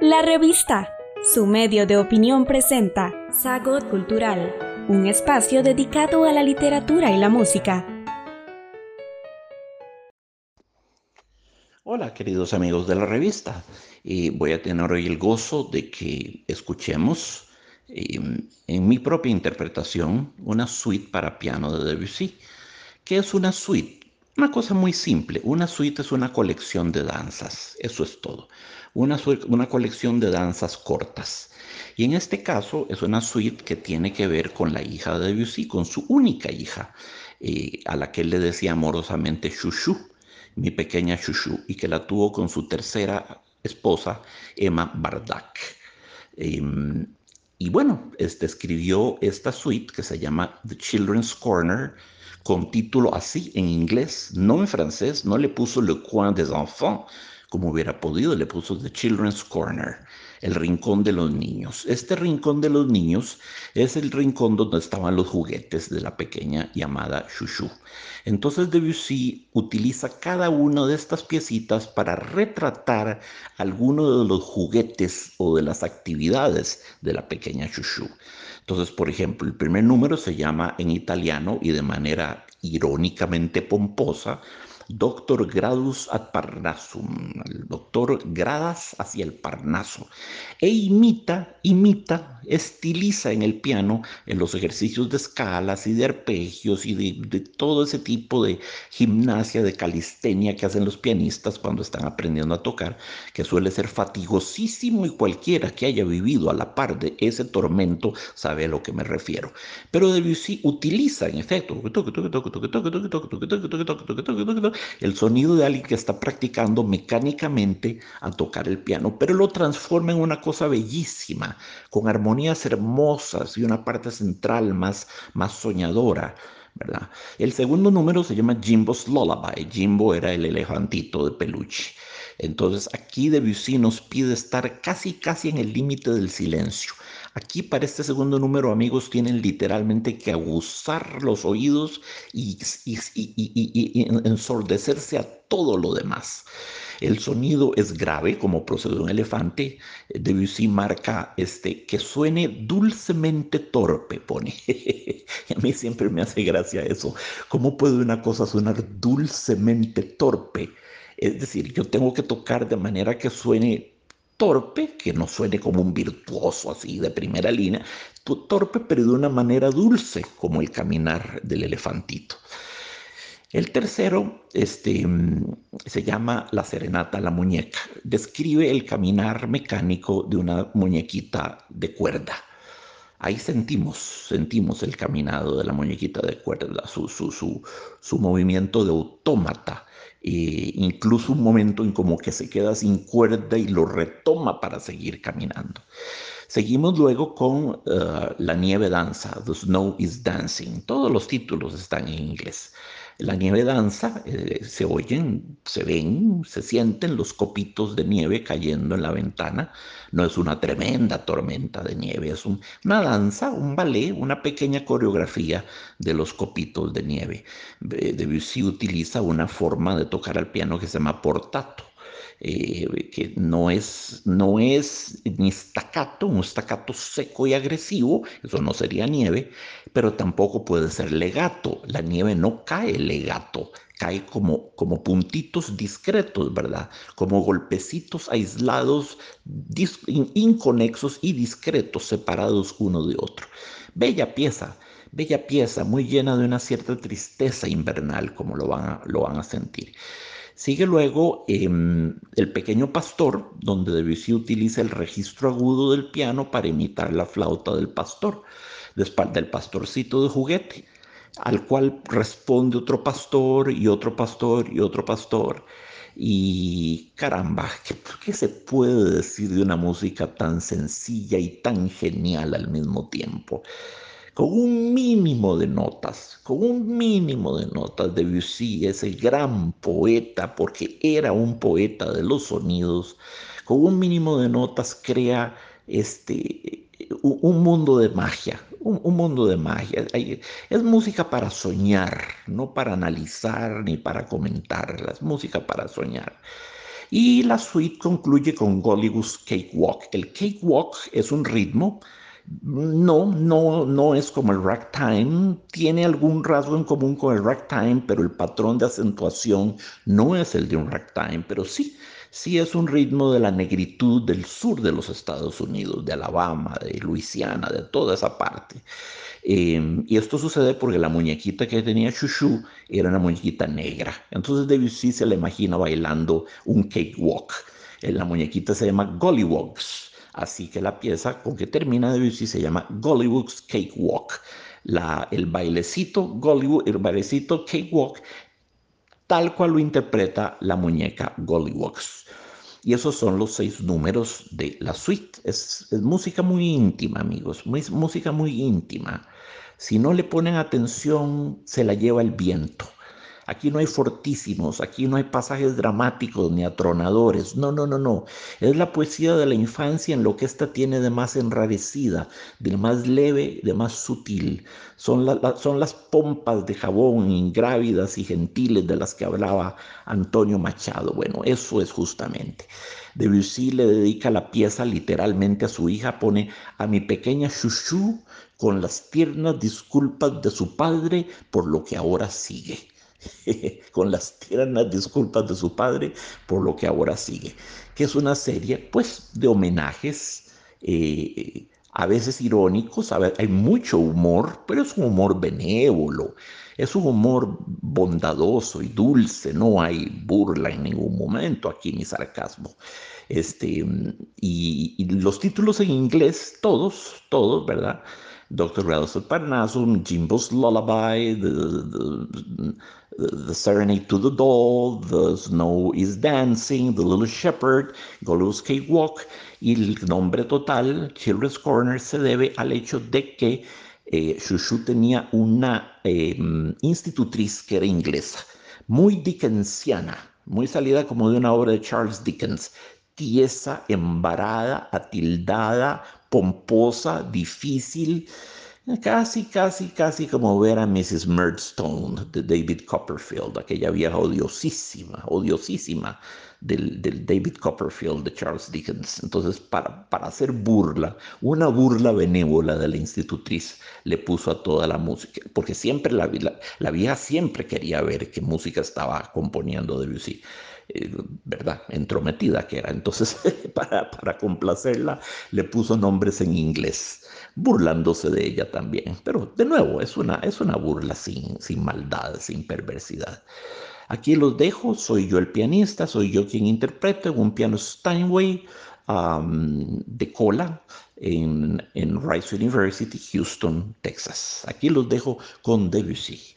La revista, su medio de opinión presenta Sagot Cultural, un espacio dedicado a la literatura y la música. Hola queridos amigos de la revista, y voy a tener hoy el gozo de que escuchemos em, en mi propia interpretación una suite para piano de Debussy. ¿Qué es una suite? Una cosa muy simple, una suite es una colección de danzas, eso es todo. Una, una colección de danzas cortas. Y en este caso es una suite que tiene que ver con la hija de Debussy, con su única hija, eh, a la que él le decía amorosamente Chouchou, mi pequeña Chouchou, y que la tuvo con su tercera esposa, Emma Bardak. Em, y bueno, este, escribió esta suite que se llama The Children's Corner, con título así en inglés, no en francés, no le puso Le Coin des Enfants, como hubiera podido, le puso The Children's Corner, el rincón de los niños. Este rincón de los niños es el rincón donde estaban los juguetes de la pequeña llamada Chouchou. Entonces Debussy utiliza cada una de estas piecitas para retratar alguno de los juguetes o de las actividades de la pequeña Chouchou. Entonces, por ejemplo, el primer número se llama en italiano y de manera irónicamente pomposa Doctor Gradus ad Parnassum, el doctor Gradas hacia el Parnaso, e imita, imita, estiliza en el piano, en los ejercicios de escalas y de arpegios y de, todo ese tipo de gimnasia, de calistenia que hacen los pianistas cuando están aprendiendo a tocar, que suele ser fatigosísimo y cualquiera que haya vivido a la par de ese tormento sabe a lo que me refiero. Pero Debussy utiliza, en efecto, el sonido de alguien que está practicando mecánicamente a tocar el piano, pero lo transforma en una cosa bellísima, con armonías hermosas y una parte central más, más soñadora. ¿verdad? El segundo número se llama Jimbo's Lullaby. Jimbo era el elefantito de peluche. Entonces aquí Debussy nos pide estar casi, casi en el límite del silencio. Aquí para este segundo número, amigos, tienen literalmente que aguzar los oídos y, ensordecerse a todo lo demás. El sonido es grave, como procede un elefante. Debussy marca este, que suene dulcemente torpe, pone. a mí siempre me hace gracia eso. ¿Cómo puede una cosa sonar dulcemente torpe? Es decir, yo tengo que tocar de manera que suene torpe, que no suene como un virtuoso así de primera línea, torpe pero de una manera dulce, como el caminar del elefantito. El tercero este, se llama La Serenata a la Muñeca. Describe el caminar mecánico de una muñequita de cuerda. Ahí sentimos, sentimos el caminado de la muñequita de cuerda, su, su, su, su movimiento de autómata incluso un momento en como que se queda sin cuerda y lo retoma para seguir caminando. Seguimos luego con eh, La nieve danza, The Snow is Dancing. Todos los títulos están en inglés. La nieve danza, eh, se oyen, se ven, se sienten los copitos de nieve cayendo en la ventana. No es una tremenda tormenta de nieve, es una danza, un ballet, una pequeña coreografía de los copitos de nieve. Debussy utiliza una forma de tocar al piano que se llama portato eh, que no es, no es ni staccato, un staccato seco y agresivo, eso no sería nieve, pero tampoco puede ser legato. La nieve no cae legato, cae como, como puntitos discretos, ¿verdad? Como golpecitos aislados, inconexos y discretos, separados uno de otro. Bella pieza, bella pieza, muy llena de una cierta tristeza invernal, como lo van lo van a sentir. Sigue luego em, El pequeño pastor, donde Debussy utiliza el registro agudo del piano para imitar la flauta del pastor, del pastorcito de juguete, al cual responde otro pastor y otro pastor y otro pastor. Y caramba, ¿qué, se puede decir de una música tan sencilla y tan genial al mismo tiempo? Con un mínimo de notas, con un mínimo de notas, Debussy, ese gran poeta, porque era un poeta de los sonidos, con un mínimo de notas crea este, un mundo de magia, un, mundo de magia. Es música para soñar, no para analizar ni para comentar, es música para soñar. Y la suite concluye con Golliwood's Cakewalk. El cakewalk es un ritmo no, no, no es como el ragtime. Tiene algún rasgo en común con el ragtime, pero el patrón de acentuación no es el de un ragtime, pero sí, sí es un ritmo de la negritud del sur de los Estados Unidos, de Alabama, de Luisiana, de toda esa parte. Em, y esto sucede porque la muñequita que tenía Shushu era una muñequita negra. Entonces Debussy se le imagina bailando un cakewalk. Eh, la muñequita se llama Gollywogs. Así que la pieza con que termina Debussy se llama Gollywood's Cakewalk. La, el bailecito Gollywood, el bailecito Cakewalk, tal cual lo interpreta la muñeca Gollywogs. Y esos son los seis números de la suite. Es, es música muy íntima, amigos, música muy íntima. Si no le ponen atención, se la lleva el viento. Aquí no hay fortísimos, aquí no hay pasajes dramáticos ni atronadores. No, no, no, no. Es la poesía de la infancia en lo que ésta tiene de más enrarecida, de más leve, de más sutil. Son, son las pompas de jabón ingrávidas y gentiles de las que hablaba Antonio Machado. Bueno, eso es justamente. Debussy le dedica la pieza literalmente a su hija, pone a mi pequeña Chuchu con las tiernas disculpas de su padre por lo que ahora sigue. con las tiernas disculpas de su padre por lo que ahora sigue, que es una serie pues de homenajes, eh, a veces irónicos, hay mucho humor, pero es un humor benévolo, es un humor bondadoso y dulce, no hay burla en ningún momento aquí ni sarcasmo. Este, y los títulos en inglés, todos, todos, ¿verdad? Dr. Relos Parnasum, Jimbo's Lullaby, the, Serenade to the Doll, The Snow is Dancing, The Little Shepherd, Golus Cakewalk, y el nombre total, Children's Corner, se debe al hecho de que eh, Shushu tenía una eh, institutriz que era inglesa, muy dickensiana, muy salida como de una obra de Charles Dickens, tiesa, embarada, atildada, pomposa, difícil, casi, casi, casi como ver a Mrs. Murdstone de David Copperfield, aquella vieja odiosísima, odiosísima del, David Copperfield de Charles Dickens. Entonces, para, para hacer burla, una burla benévola de la institutriz le puso a toda la música, porque siempre la, la, la vieja siempre quería ver qué música estaba componiendo Debussy. Eh, ¿verdad? Entrometida que era. Entonces, para, para complacerla, le puso nombres en inglés, burlándose de ella también. Pero de nuevo, es una, es una burla sin, sin maldad, sin perversidad. Aquí los dejo, soy yo el pianista, soy yo quien interpreta un piano Steinway de cola en, en Rice University, Houston, Texas. Aquí los dejo con Debussy.